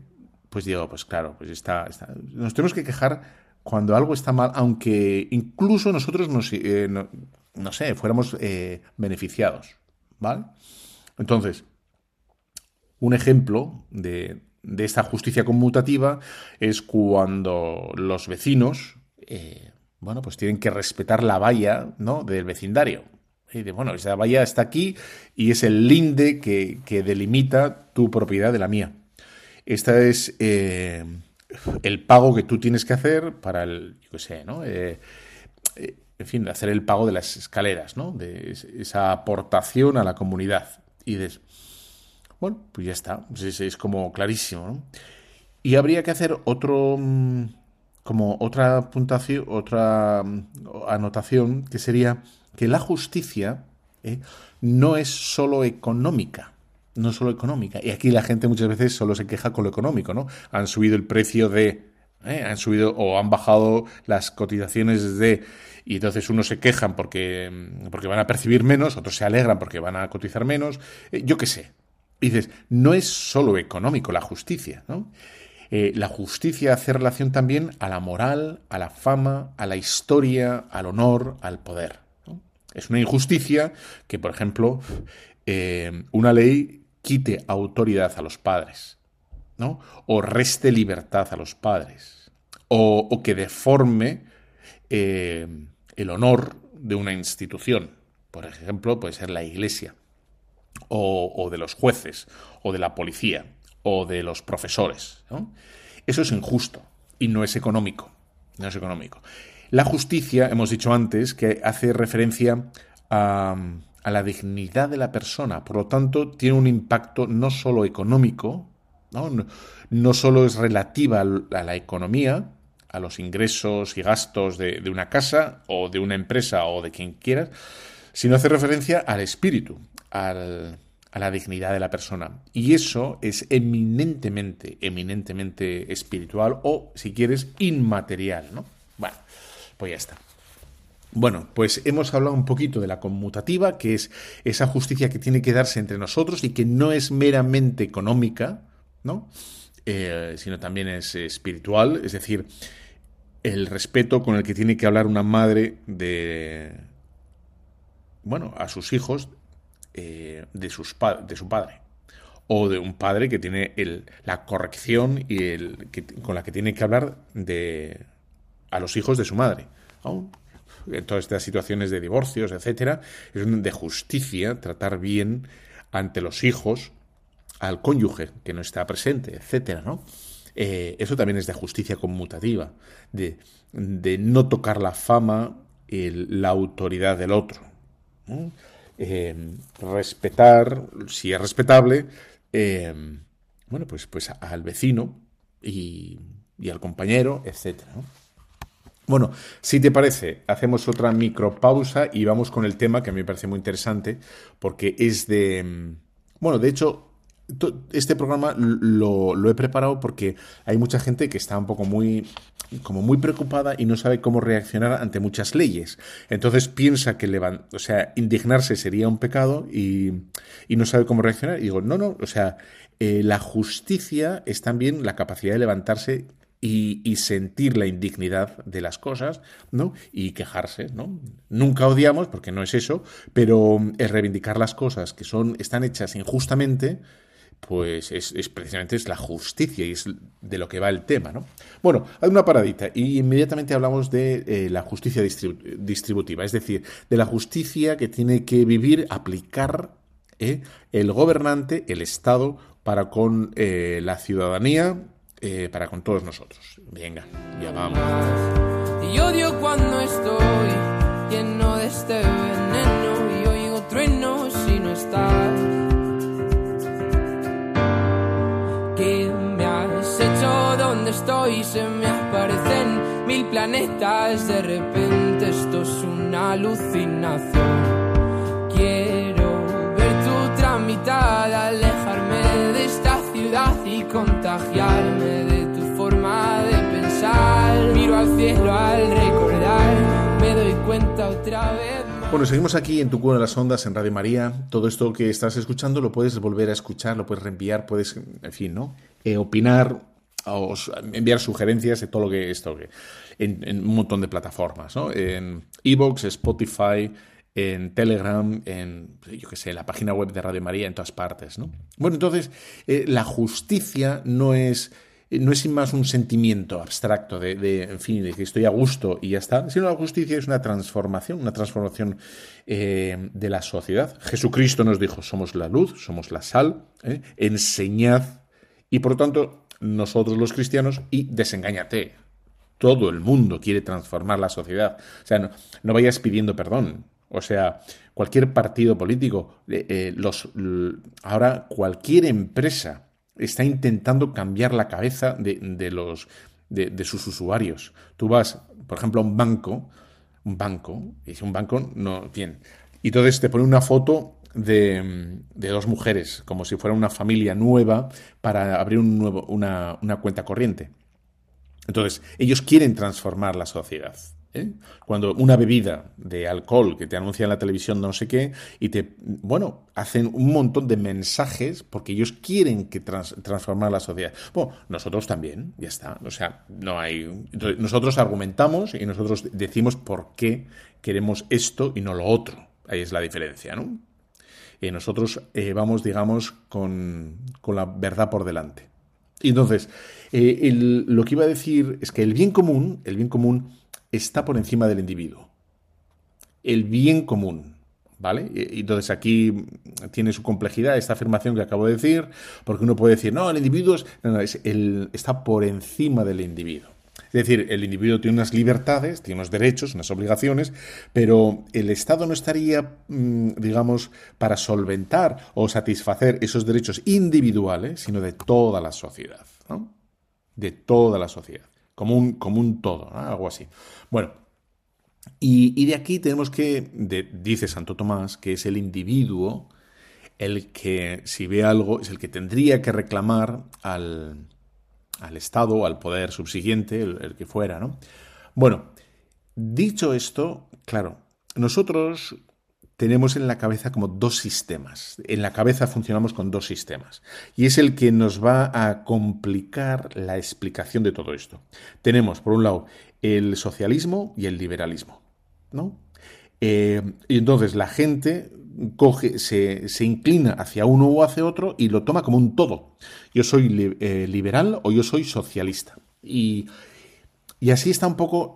Speaker 2: Pues digo, pues claro, pues está, Nos tenemos que quejar cuando algo está mal, aunque incluso nosotros nos, eh, no, sé, fuéramos eh, beneficiados, ¿vale? Entonces, un ejemplo de, de esta justicia conmutativa es cuando los vecinos, eh, bueno, pues tienen que respetar la valla ¿no? del vecindario. Y de, bueno, esa valla está aquí y es el linde que, delimita tu propiedad de la mía. Este es eh, el pago que tú tienes que hacer para el, yo qué sé, ¿no? Eh, en fin, hacer el pago de las escaleras, ¿no? De esa aportación a la comunidad. Y de, bueno, pues ya está, es, como clarísimo. ¿no? Y habría que hacer otro, mm, como otra puntuación, otra mm, anotación, que sería que la justicia ¿eh? no es solo económica. No solo económica. Y aquí la gente muchas veces solo se queja con lo económico, ¿no? Han subido el precio de. ¿eh? Han subido o han bajado las cotizaciones de. Y entonces unos se quejan porque, porque van a percibir menos, otros se alegran porque van a cotizar menos. Eh, yo qué sé. Dices, no es solo económico la justicia, ¿no? la justicia hace relación también a la moral, a la fama, a la historia, al honor, al poder. Es una injusticia que, por ejemplo, eh, una ley quite autoridad a los padres, ¿no? O reste libertad a los padres, o, que deforme eh, el honor de una institución. Por ejemplo, puede ser la iglesia, o, de los jueces, o de la policía, o de los profesores. Eso es injusto y no es económico. No es económico. La justicia, hemos dicho antes, que hace referencia a, la dignidad de la persona, por lo tanto, tiene un impacto no solo económico, no, no, solo es relativa a la economía, a los ingresos y gastos de, una casa o de una empresa o de quien quieras, sino hace referencia al espíritu, a la dignidad de la persona. Y eso es eminentemente, eminentemente espiritual o, si quieres, inmaterial, ¿no? Bueno, pues ya está. Bueno, pues hemos hablado un poquito de la conmutativa, que es esa justicia que tiene que darse entre nosotros y que no es meramente económica, ¿no? Eh, sino también es espiritual, es decir, el respeto con el que tiene que hablar una madre de, bueno, a sus hijos eh, de, sus de su padre o de un padre que tiene el, la corrección y el, con la que tiene que hablar de, a los hijos de su madre. En todas estas situaciones de divorcios, etcétera, es de justicia tratar bien ante los hijos al cónyuge que no está presente, etcétera, ¿no? Eh, eso también es de justicia conmutativa, de, no tocar la fama y la autoridad del otro. Eh, respetar, si es respetable, eh, bueno, pues, pues al vecino y, y al compañero. ¿no? Bueno, si te parece, hacemos otra micropausa y vamos con el tema que a mí me parece muy interesante porque es de... Mm, bueno, de hecho, este programa lo, he preparado porque hay mucha gente que está un poco muy como muy preocupada y no sabe cómo reaccionar ante muchas leyes. Entonces piensa que o sea, indignarse sería un pecado y, no sabe cómo reaccionar. Y digo, no, no, o sea, eh, la justicia es también la capacidad de levantarse y, sentir la indignidad de las cosas, ¿no? Y quejarse, ¿no? Nunca odiamos, porque no es eso, pero es reivindicar las cosas que son, están hechas injustamente, pues es, precisamente es la justicia y es de lo que va el tema, ¿no? Bueno, hay una paradita y inmediatamente hablamos de eh, la justicia distributiva, es decir, de la justicia que tiene que vivir, aplicar ¿eh? el gobernante, el Estado, para con eh, la ciudadanía, para con todos nosotros. Venga, ya vamos.
Speaker 4: Y odio cuando estoy lleno de este veneno y oigo truenos si no. Estoy? Se me aparecen mil planetas. De repente esto es una alucinación. Quiero ver tu tramitada, alejarme de esta ciudad y contagiarme de tu forma de pensar. Miro al cielo al recordar, me doy cuenta otra vez.
Speaker 2: Bueno, seguimos aquí en Tu Cuna de las Ondas, en Radio María. Todo esto que estás escuchando lo puedes volver a escuchar, lo puedes reenviar, puedes, en fin, ¿no? Eh, opinar o enviar sugerencias de todo lo que esto que en, un montón de plataformas, ¿no? En Evox, Spotify, en Telegram, en, yo qué sé, la página web de Radio María, en todas partes, ¿no? Bueno, entonces, eh, la justicia no es, no es sin más un sentimiento abstracto de, fin, de que estoy a gusto y ya está, sino la justicia es una transformación, una transformación eh, de la sociedad. Jesucristo nos dijo, somos la luz, somos la sal, ¿eh? enseñad, y por lo tanto, nosotros los cristianos, y desengáñate. Todo el mundo quiere transformar la sociedad. O sea, no, no vayas pidiendo perdón o sea, cualquier partido político, eh, eh, los, ahora cualquier empresa está intentando cambiar la cabeza de, los, de, sus usuarios. Tú vas, por ejemplo, a un banco, un banco, y un banco no, bien, Y entonces te pone una foto de, dos mujeres, como si fuera una familia nueva para abrir un nuevo, una, una cuenta corriente. Entonces, ellos quieren transformar la sociedad. ¿eh? Cuando una bebida de alcohol que te anuncia en la televisión no sé qué y te, bueno, hacen un montón de mensajes porque ellos quieren que transformar la sociedad. Bueno, nosotros también, ya está. O sea, no hay... nosotros argumentamos y nosotros decimos por qué queremos esto y no lo otro. Ahí es la diferencia, ¿no? Y nosotros eh, vamos, digamos, con, con la verdad por delante. Y entonces, eh, lo que iba a decir es que el bien común, el bien común está por encima del individuo. El bien común. ¿Vale? Entonces aquí tiene su complejidad esta afirmación que acabo de decir, porque uno puede decir, no, el individuo es, es el, está por encima del individuo. Es decir, el individuo tiene unas libertades, tiene unos derechos, unas obligaciones, pero el Estado no estaría, mm, digamos, para solventar o satisfacer esos derechos individuales, sino de toda la sociedad, ¿no? De toda la sociedad como un, como un todo, algo así. Bueno, y, de aquí tenemos que, dice Santo Tomás, que es el individuo el que, si ve algo, es el que tendría que reclamar al, al Estado, al poder subsiguiente, el, que fuera, ¿no? Bueno, dicho esto, claro, nosotros tenemos en la cabeza como dos sistemas. En la cabeza funcionamos con dos sistemas. Y es el que nos va a complicar la explicación de todo esto. Tenemos, por un lado, el socialismo y el liberalismo. ¿no? Eh, y entonces la gente coge, se, se, inclina hacia uno o hacia otro y lo toma como un todo. Yo soy eh, liberal o yo soy socialista. Y, y así está un poco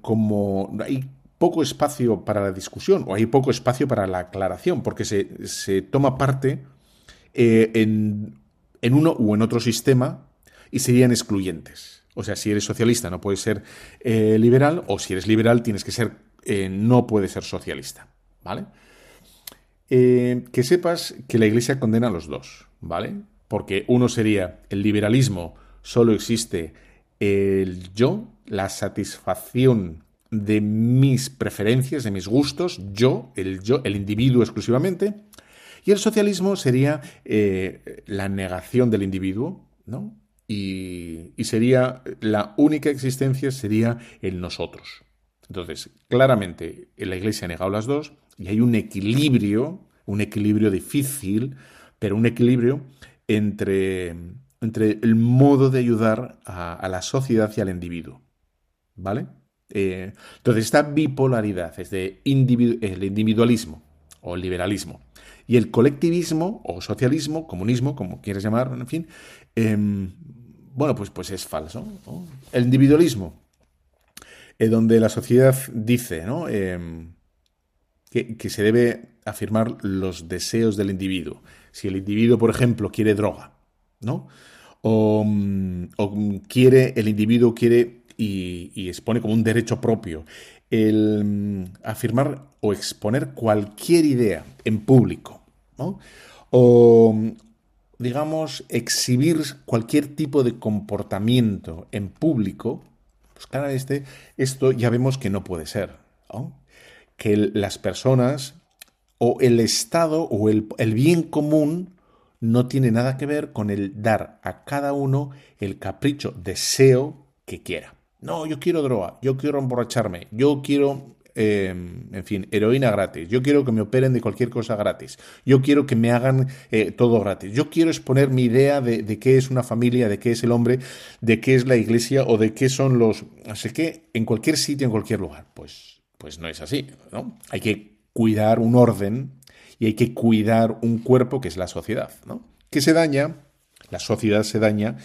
Speaker 2: como hay poco espacio para la discusión o hay poco espacio para la aclaración, porque se, toma parte eh, en, uno u en otro sistema y serían excluyentes. O sea, si eres socialista no puedes ser eh, liberal, o si eres liberal tienes que ser, no puedes ser socialista. ¿Vale? Que sepas que la Iglesia condena a los dos, ¿vale? Porque uno sería el liberalismo, solo existe el yo, la satisfacción de mis preferencias, de mis gustos, yo, el yo, el individuo exclusivamente, y el socialismo sería eh, la negación del individuo, ¿no? Y, sería la única existencia sería el nosotros. Entonces, claramente, en la Iglesia ha negado las dos y hay un equilibrio, un equilibrio difícil, pero un equilibrio entre, entre el modo de ayudar a, la sociedad y al individuo. ¿Vale? Eh, entonces, esta bipolaridad es de el individualismo o el liberalismo y el colectivismo o socialismo, comunismo, como quieras llamar, en fin, em, bueno, pues, pues es falso. El individualismo, eh, donde la sociedad dice em, que, que se debe afirmar los deseos del individuo. Si el individuo, por ejemplo, quiere droga, ¿no? O, mm, o, quiere, el individuo quiere y, expone como un derecho propio el mm, afirmar o exponer cualquier idea en público, o digamos, exhibir cualquier tipo de comportamiento en público, pues claro, este, esto ya vemos que no puede ser, que las personas o el Estado o el, el bien común no tiene nada que ver con el dar a cada uno el capricho, deseo que quiera. No, yo quiero droga, yo quiero emborracharme, yo quiero, em, en fin, heroína gratis, yo quiero que me operen de cualquier cosa gratis, yo quiero que me hagan eh, todo gratis, yo quiero exponer mi idea de, qué es una familia, de qué es el hombre, de qué es la iglesia o de qué son los, sé qué, en cualquier sitio, en cualquier lugar. Pues, pues no es así, ¿no? Hay que cuidar un orden y hay que cuidar un cuerpo que es la sociedad, ¿no? Que se daña, la sociedad se daña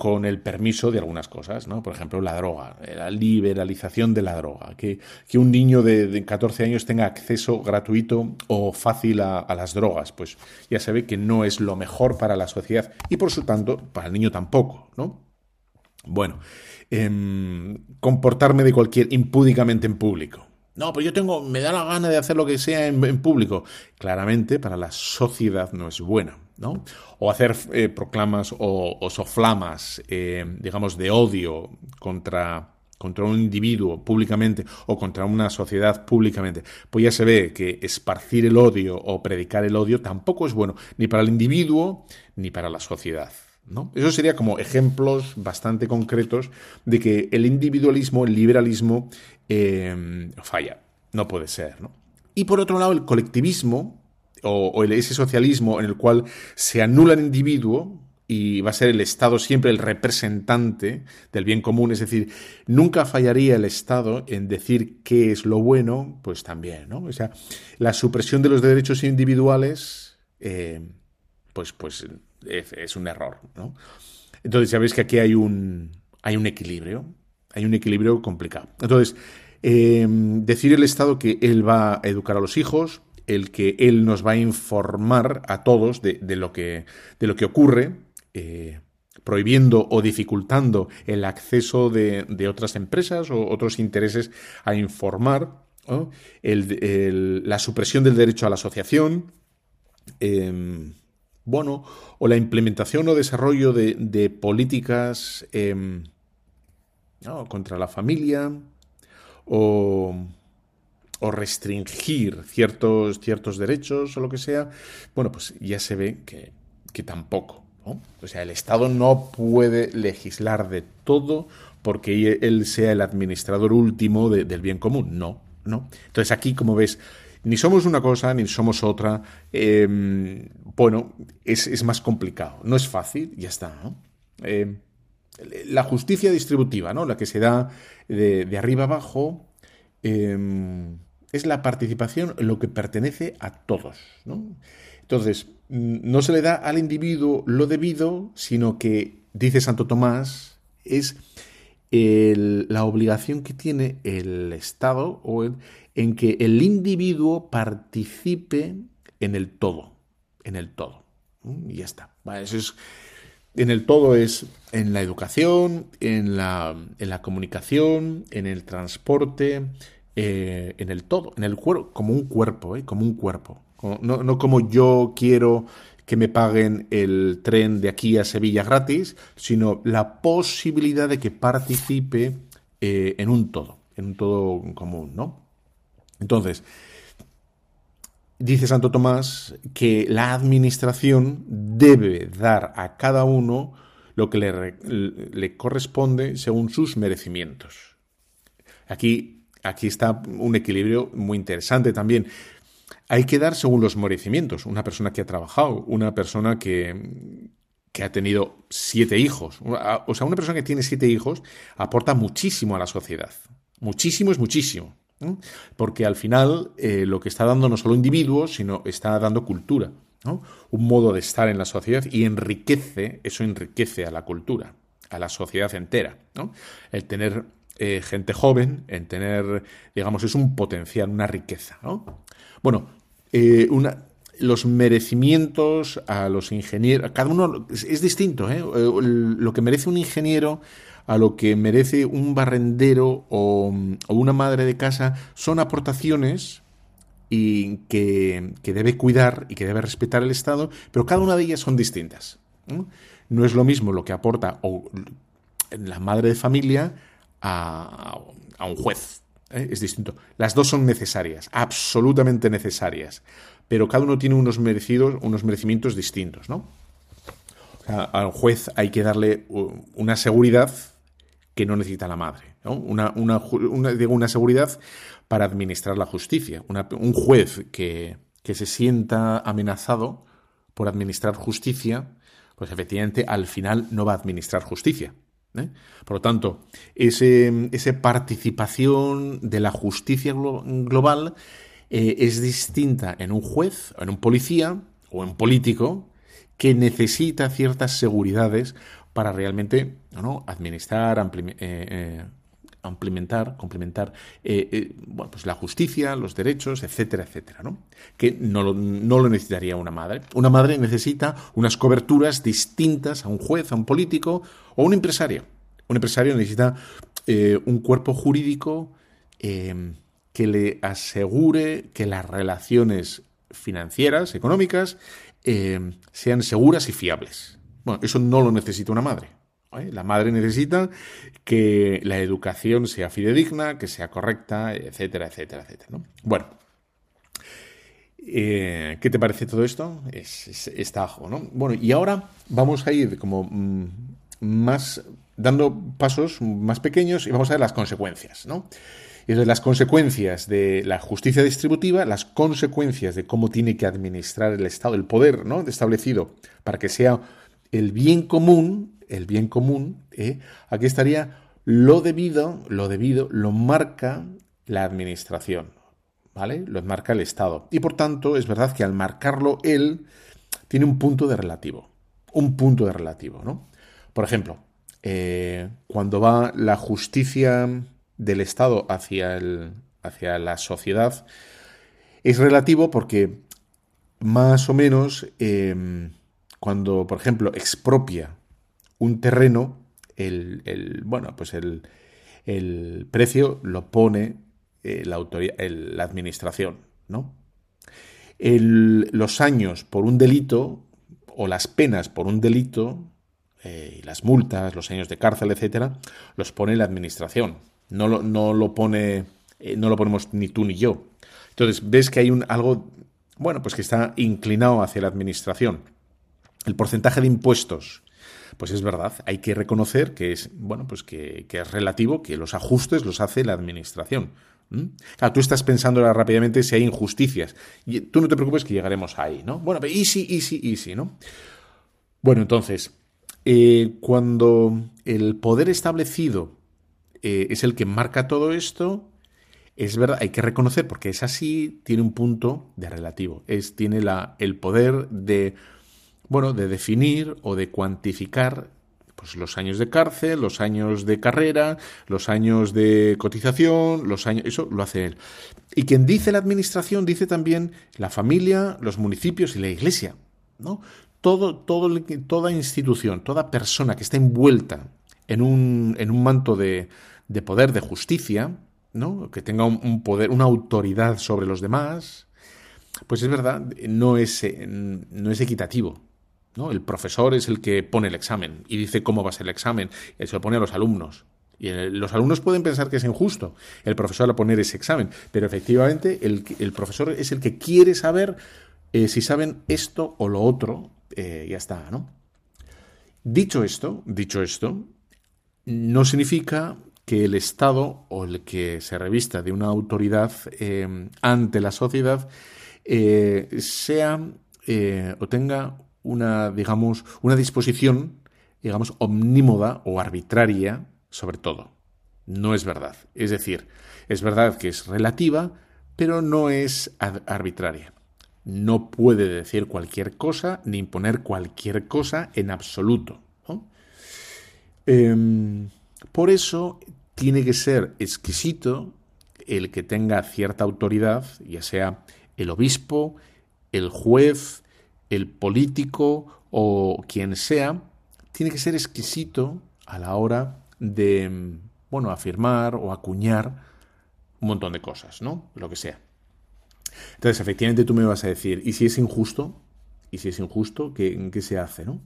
Speaker 2: con el permiso de algunas cosas, ¿no? Por ejemplo, la droga, la liberalización de la droga, que, que un niño de, 14 años tenga acceso gratuito o fácil a, las drogas, pues ya se ve que no es lo mejor para la sociedad y por su tanto para el niño tampoco, ¿no? Bueno, em, comportarme de cualquier impúdicamente en público. No, pues yo tengo, me da la gana de hacer lo que sea en público. Claramente para la sociedad no es buena. O hacer eh, proclamas o, soflamas, eh, digamos, de odio contra, contra un individuo públicamente o contra una sociedad públicamente, pues ya se ve que esparcir el odio o predicar el odio tampoco es bueno ni para el individuo ni para la sociedad. ¿no? Eso sería como ejemplos bastante concretos de que el individualismo, el liberalismo, eh, falla. No puede ser. ¿no? Y por otro lado, el colectivismo o, o ese socialismo en el cual se anula el individuo, y va a ser el Estado siempre el representante del bien común, es decir, nunca fallaría el Estado en decir qué es lo bueno, pues también, ¿no? O sea, la supresión de los derechos individuales, eh, pues, pues es, un error, ¿no? Entonces, ya veis que aquí hay un, hay un equilibrio, hay un equilibrio complicado. Entonces, eh, decir el Estado que él va a educar a los hijos, el que él nos va a informar a todos de, de, lo, que, de lo que ocurre, eh, prohibiendo o dificultando el acceso de, otras empresas o otros intereses a informar, la supresión del derecho a la asociación, em, bueno, o la implementación o desarrollo de, políticas em, contra la familia, o, restringir ciertos, ciertos derechos o lo que sea, bueno, pues ya se ve que tampoco. O sea, el Estado no puede legislar de todo porque él sea el administrador último del bien común. No, no. Entonces aquí, como ves, ni somos una cosa ni somos otra. Em, bueno, es, más complicado. No es fácil, ya está. Em, la justicia distributiva, ¿no? la que se da de, arriba abajo, em, es la participación en lo que pertenece a todos. ¿no? Entonces, no se le da al individuo lo debido, sino que, dice Santo Tomás, es la obligación que tiene el Estado en que el individuo participe en el todo, en el todo. Y ya está. eso es, en el todo es en la educación, en la, en la comunicación, en el transporte, eh, en el todo, en el cuerpo, como un cuerpo, ¿eh? como un cuerpo. No, no como yo quiero que me paguen el tren de aquí a Sevilla gratis, sino la posibilidad de que participe eh, en un todo, en un todo común, ¿no? Entonces, dice Santo Tomás que la administración debe dar a cada uno lo que le, le corresponde según sus merecimientos. Aquí, aquí está un equilibrio muy interesante también hay que dar según los merecimientos. Una persona que ha trabajado, una persona que, que ha tenido siete hijos. O sea, una persona que tiene siete hijos aporta muchísimo a la sociedad. Muchísimo es muchísimo. Porque al final eh, lo que está dando no solo individuos, sino está dando cultura. Un modo de estar en la sociedad y enriquece, eso enriquece a la cultura, a la sociedad entera. El tener eh, gente joven, el tener, digamos, es un potencial, una riqueza. Bueno, eh, una, los merecimientos a los ingenieros, cada uno es, distinto, ¿eh? lo que merece un ingeniero a lo que merece un barrendero o, una madre de casa son aportaciones y que, debe cuidar y que debe respetar el Estado, pero cada una de ellas son distintas. No, es lo mismo lo que aporta o, la madre de familia a, a un juez ¿eh? es distinto. Las dos son necesarias, absolutamente necesarias, pero cada uno tiene unos merecidos, unos merecimientos distintos, ¿no? al juez hay que darle una seguridad que no necesita la madre, ¿no? Una, una, seguridad para administrar la justicia. un juez que, que se sienta amenazado por administrar justicia, pues efectivamente al final no va a administrar justicia. ¿Eh? Por lo tanto, esa participación de la justicia global eh, es distinta en un juez, en un policía o en un político que necesita ciertas seguridades para realmente ¿no? administrar, eh, amplimentar, complementar pues la justicia, los derechos, etcétera, etcétera, ¿no? Que no lo, no lo necesitaría una madre. Una madre necesita unas coberturas distintas a un juez, a un político o un empresario. Un empresario necesita eh, un cuerpo jurídico eh, que le asegure que las relaciones financieras, económicas, eh, sean seguras y fiables. Bueno, eso no lo necesita una madre. La madre necesita que la educación sea fidedigna, que sea correcta, etcétera, etcétera, etcétera. Bueno, eh, ¿qué te parece todo esto? Es, está ajo, ¿no? Bueno, y ahora vamos a ir como mm, más dando pasos más pequeños y vamos a ver las consecuencias, ¿no? Y las consecuencias de la justicia distributiva, las consecuencias de cómo tiene que administrar el Estado, el poder, ¿no? Establecido para que sea el bien común, el bien común, ¿eh? aquí estaría lo debido, lo debido, lo marca la administración, ¿vale? Lo marca el Estado. Y por tanto, es verdad que al marcarlo él, tiene un punto de relativo. Un punto de relativo, ¿no? Por ejemplo, eh, cuando va la justicia del Estado hacia, el, hacia la sociedad, es relativo porque más o menos em, cuando, por ejemplo, expropia un terreno, el, bueno, pues el, el, precio lo pone eh, la, autoridad, la administración, ¿no? los años por un delito o las penas por un delito eh, y las multas, los años de cárcel, etcétera, los pone la administración. No lo, no lo pone, eh, no lo ponemos ni tú ni yo. Entonces, ves que hay un algo, bueno, pues que está inclinado hacia la administración. El porcentaje de impuestos, pues es verdad, hay que reconocer que es, bueno, pues que, es relativo, que los ajustes los hace la administración. Claro, tú estás pensando rápidamente si hay injusticias. Y tú no te preocupes que llegaremos ahí, ¿no? Bueno, easy, easy, easy, ¿no? Bueno, entonces, eh, cuando el poder establecido eh, es el que marca todo esto, es verdad, hay que reconocer, porque es así, tiene un punto de relativo. Es, tiene la, el poder de, bueno, de definir o de cuantificar pues, los años de cárcel, los años de carrera, los años de cotización, los años. Eso lo hace él. Y quien dice la administración dice también la familia, los municipios y la iglesia. ¿no? todo, toda institución, toda persona que está envuelta en un, en un manto de, de, poder, de justicia, ¿no? que tenga un, poder, una autoridad sobre los demás, pues es verdad, no es, no es equitativo. ¿No? El profesor es el que pone el examen y dice cómo va a ser el examen, y se lo pone a los alumnos. Y los alumnos pueden pensar que es injusto el profesor a poner ese examen, pero efectivamente el, profesor es el que quiere saber eh, si saben esto o lo otro eh, ya está, ¿no? Dicho esto, dicho esto, no significa que el Estado o el que se revista de una autoridad eh, ante la sociedad eh, sea o tenga una, digamos, una disposición, digamos, omnímoda o arbitraria sobre todo. No es verdad. Es decir, es verdad que es relativa, pero no es arbitraria no puede decir cualquier cosa ni imponer cualquier cosa en absoluto. Em, por eso tiene que ser exquisito el que tenga cierta autoridad, ya sea el obispo, el juez, el político o quien sea, tiene que ser exquisito a la hora de, bueno, afirmar o acuñar un montón de cosas, ¿no? Lo que sea. Entonces, efectivamente, tú me vas a decir, ¿y si es injusto? ¿Y si es injusto? ¿Qué, qué se hace? ¿no?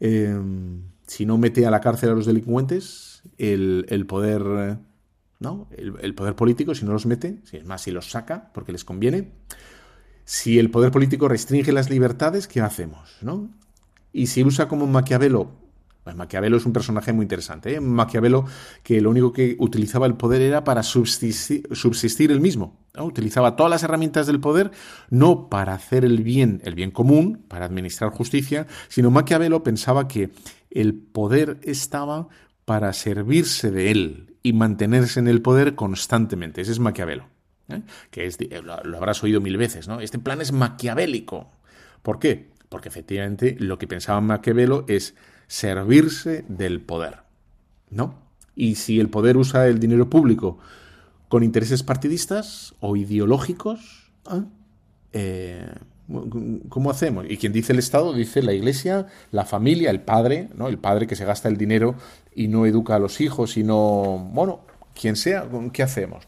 Speaker 2: Em, si no mete a la cárcel a los delincuentes, el, poder. ¿no? El, poder político, si no los mete, si es más, si los saca porque les conviene. Si el poder político restringe las libertades, ¿qué hacemos? ¿no? Y si usa como Maquiavelo pues Maquiavelo es un personaje muy interesante. ¿eh? Maquiavelo que lo único que utilizaba el poder era para subsistir, subsistir él mismo. Utilizaba todas las herramientas del poder no para hacer el bien, el bien común, para administrar justicia, sino Maquiavelo pensaba que el poder estaba para servirse de él y mantenerse en el poder constantemente. Ese es Maquiavelo. ¿Eh? Que es, lo, lo habrás oído mil veces, ¿no? Este plan es maquiavélico. ¿Por qué? Porque efectivamente lo que pensaba Maquiavelo es servirse del poder, ¿no? Y si el poder usa el dinero público con intereses partidistas o ideológicos, ¿ah? eh, ¿cómo hacemos? Y quien dice el Estado dice la Iglesia, la familia, el padre, ¿no? El padre que se gasta el dinero y no educa a los hijos y no, bueno, quien sea, ¿qué hacemos?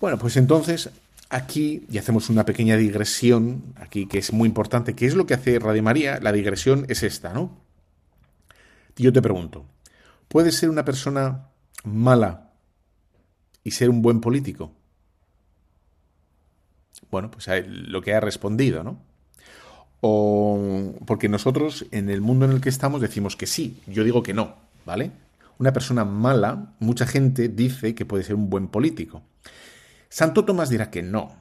Speaker 2: Bueno, pues entonces aquí, y hacemos una pequeña digresión, aquí que es muy importante, ¿qué es lo que hace Radio María? La digresión es esta, ¿no? yo te pregunto, ¿puede ser una persona mala y ser un buen político? Bueno, pues lo que ha respondido, ¿no? O porque nosotros en el mundo en el que estamos decimos que sí, yo digo que no, ¿vale? Una persona mala, mucha gente dice que puede ser un buen político. Santo Tomás dirá que no.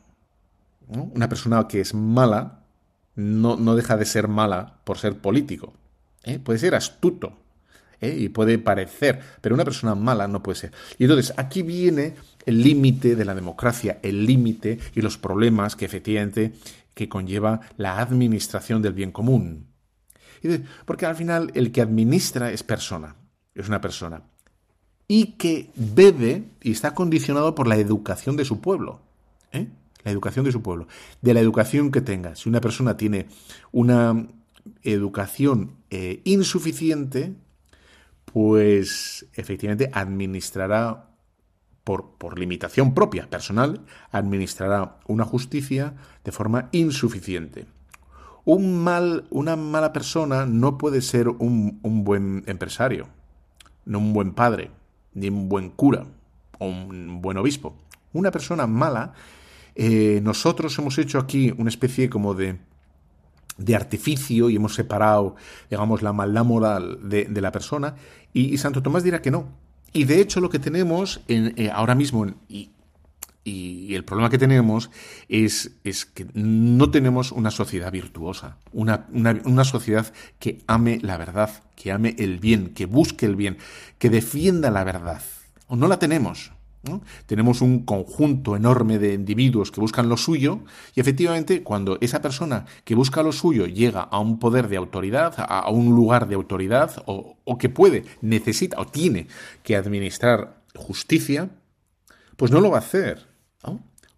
Speaker 2: Una persona que es mala no, no, deja de ser mala por ser político. ¿eh? Puede ser astuto ¿eh? y puede parecer, pero una persona mala no puede ser. Y entonces aquí viene el límite de la democracia, el límite y los problemas que efectivamente que conlleva la administración del bien común. Porque al final el que administra es persona, es una persona, y que bebe y está condicionado por la educación de su pueblo. ¿eh? La educación de su pueblo. De la educación que tenga. Si una persona tiene una educación eh, insuficiente, pues efectivamente administrará por, por, limitación propia, personal, administrará una justicia de forma insuficiente. Un mal, una mala persona no puede ser un, un buen empresario, no un buen padre, ni un buen cura o un buen obispo. Una persona mala, eh, nosotros hemos hecho aquí una especie como de, de artificio y hemos separado, digamos, la maldad moral de, la persona y, Santo Tomás dirá que no. Y de hecho lo que tenemos en, eh, ahora mismo, y, y, el problema que tenemos es, es, que no tenemos una sociedad virtuosa, una, una, sociedad que ame la verdad, que ame el bien, que busque el bien, que defienda la verdad. O no la tenemos. Tenemos un conjunto enorme de individuos que buscan lo suyo y efectivamente cuando esa persona que busca lo suyo llega a un poder de autoridad, a, un lugar de autoridad o, o que puede, necesita o tiene que administrar justicia, pues no lo va a hacer.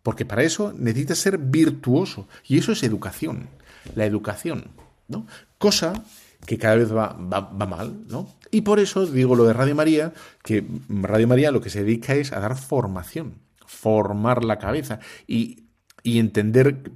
Speaker 2: Porque para eso necesita ser virtuoso. Y eso es educación. La educación. ¿no? Cosa que cada vez va, va, mal, ¿no? Y por eso digo lo de Radio María, que Radio María lo que se dedica es a dar formación, formar la cabeza y, y entender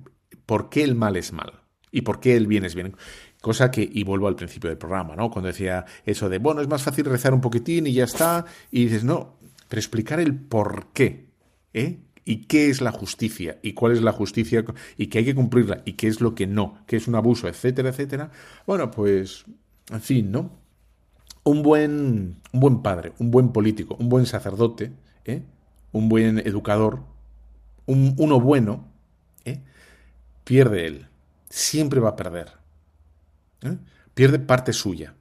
Speaker 2: por qué el mal es mal y por qué el bien es bien. Cosa que, y vuelvo al principio del programa, ¿no? Cuando decía eso de, bueno, es más fácil rezar un poquitín y ya está, y dices, no, pero explicar el por qué, ¿eh? Y qué es la justicia y cuál es la justicia y que hay que cumplirla y qué es lo que no, qué es un abuso, etcétera, etcétera. Bueno, pues, en fin, ¿no? Un buen, un buen padre, un buen político, un buen sacerdote, ¿eh? un buen educador, un, uno bueno, ¿eh? pierde él, siempre va a perder, ¿eh? pierde parte suya.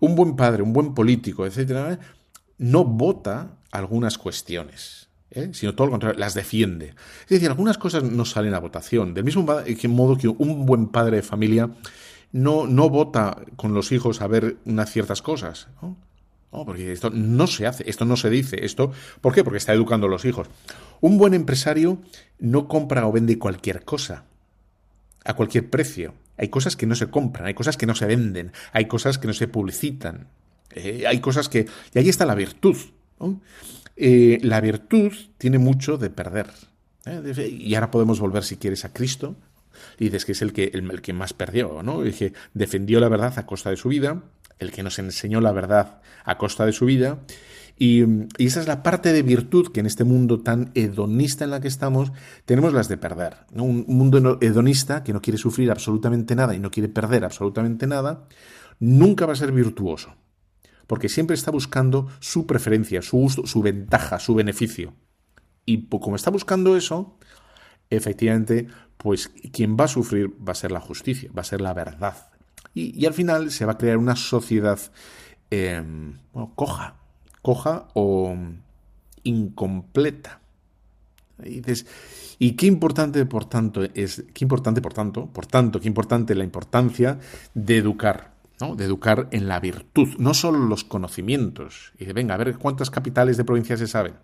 Speaker 2: Un buen padre, un buen político, etcétera, no vota algunas cuestiones ¿eh? sino todo lo contrario, las defiende. Es decir, algunas cosas no salen a votación, del mismo modo que un buen padre de familia no, no vota con los hijos a ver unas ciertas cosas. ¿no? porque esto no se hace, esto no se dice, esto, ¿por qué? Porque está educando a los hijos. Un buen empresario no compra o vende cualquier cosa, a cualquier precio. Hay cosas que no se compran, hay cosas que no se venden, hay cosas que no se publicitan, eh, hay cosas que... Y ahí está la virtud. Eh, la virtud tiene mucho de perder. ¿eh? Y ahora podemos volver, si quieres, a Cristo. Y dices que es el que, el, que más perdió, ¿no? El que defendió la verdad a costa de su vida, el que nos enseñó la verdad a costa de su vida. Y, esa es la parte de virtud que en este mundo tan hedonista en la que estamos tenemos las de perder. Un mundo hedonista que no quiere sufrir absolutamente nada y no quiere perder absolutamente nada, nunca va a ser virtuoso porque siempre está buscando su preferencia, su gusto, su ventaja, su beneficio. Y como está buscando eso, efectivamente, pues quien va a sufrir va a ser la justicia, va a ser la verdad. Y, al final se va a crear una sociedad em, coja, coja o incompleta. Y y qué importante, por tanto, es, qué importante, por tanto, por tanto, qué importante la importancia de educar de educar en la virtud, no solo los conocimientos. Y de, venga, a ver cuántas capitales de provincia se saben,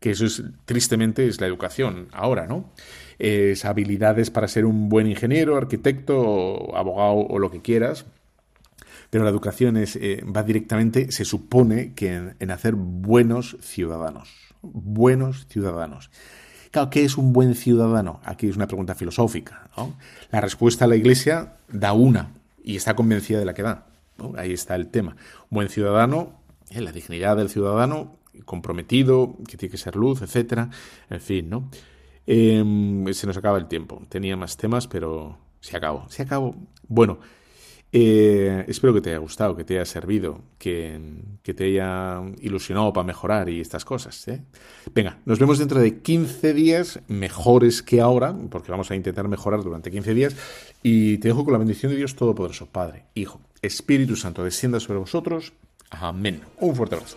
Speaker 2: que eso es, tristemente, es la educación ahora, ¿no? Es habilidades para ser un buen ingeniero, arquitecto, abogado o lo que quieras. Pero la educación es, eh, va directamente, se supone que en, hacer buenos ciudadanos. Buenos ciudadanos. Claro, ¿qué es un buen ciudadano? Aquí es una pregunta filosófica. La respuesta a la Iglesia da una, y está convencida de la que da. ahí está el tema. buen ciudadano, eh, la dignidad del ciudadano, comprometido, que tiene que ser luz, etcétera. En fin, ¿no? Em, se nos acaba el tiempo. Tenía más temas, pero se acabó. Se acabó. Bueno, eh, espero que te haya gustado, que te haya servido, que, te haya ilusionado para mejorar y estas cosas. ¿eh? Venga, nos vemos dentro de 15 días, mejores que ahora, porque vamos a intentar mejorar durante 15 días. Y te dejo con la bendición de Dios Todopoderoso, Padre, Hijo, Espíritu Santo, descienda sobre vosotros. Amén. Un fuerte abrazo.